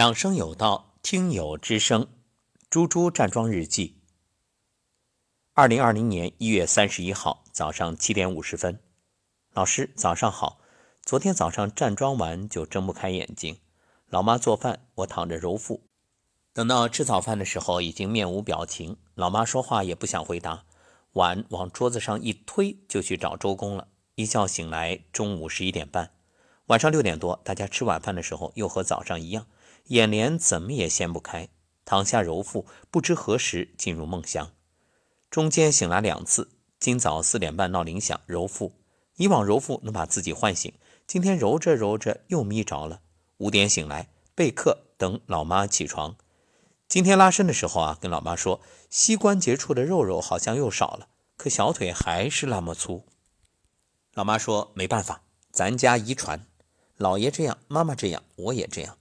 养生有道，听友之声，猪猪站桩日记。二零二零年一月三十一号早上七点五十分，老师早上好。昨天早上站桩完就睁不开眼睛，老妈做饭，我躺着揉腹。等到吃早饭的时候，已经面无表情。老妈说话也不想回答，碗往桌子上一推，就去找周公了。一觉醒来，中午十一点半，晚上六点多，大家吃晚饭的时候又和早上一样。眼帘怎么也掀不开，躺下揉腹，不知何时进入梦乡。中间醒来两次，今早四点半闹铃响，揉腹。以往揉腹能把自己唤醒，今天揉着揉着又眯着了。五点醒来备课，等老妈起床。今天拉伸的时候啊，跟老妈说，膝关节处的肉肉好像又少了，可小腿还是那么粗。老妈说没办法，咱家遗传，姥爷这样，妈妈这样，我也这样。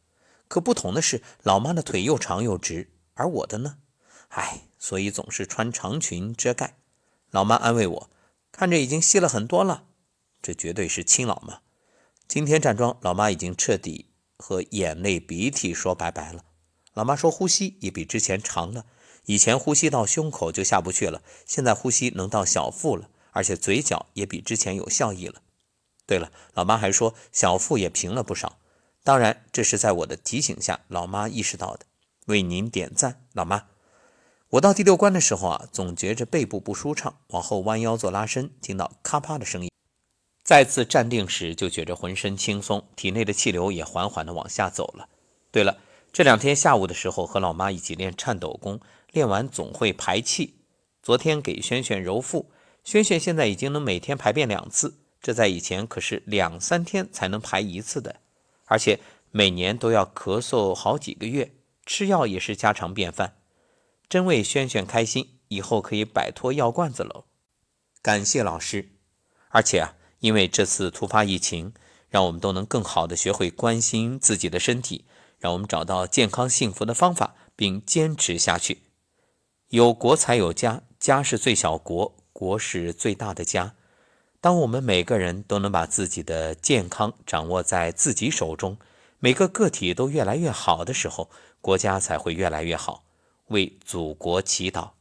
可不同的是，老妈的腿又长又直，而我的呢？唉，所以总是穿长裙遮盖。老妈安慰我，看着已经细了很多了，这绝对是亲老妈。今天站桩，老妈已经彻底和眼泪鼻涕说拜拜了。老妈说呼吸也比之前长了，以前呼吸到胸口就下不去了，现在呼吸能到小腹了，而且嘴角也比之前有笑意了。对了，老妈还说小腹也平了不少。当然，这是在我的提醒下，老妈意识到的。为您点赞，老妈。我到第六关的时候啊，总觉着背部不舒畅，往后弯腰做拉伸，听到咔啪的声音。再次站定时，就觉着浑身轻松，体内的气流也缓缓的往下走了。对了，这两天下午的时候和老妈一起练颤抖功，练完总会排气。昨天给轩轩揉腹，轩轩现在已经能每天排便两次，这在以前可是两三天才能排一次的。而且每年都要咳嗽好几个月，吃药也是家常便饭，真为轩轩开心，以后可以摆脱药罐子喽。感谢老师，而且啊，因为这次突发疫情，让我们都能更好的学会关心自己的身体，让我们找到健康幸福的方法，并坚持下去。有国才有家，家是最小国，国是最大的家。当我们每个人都能把自己的健康掌握在自己手中，每个个体都越来越好的时候，国家才会越来越好。为祖国祈祷。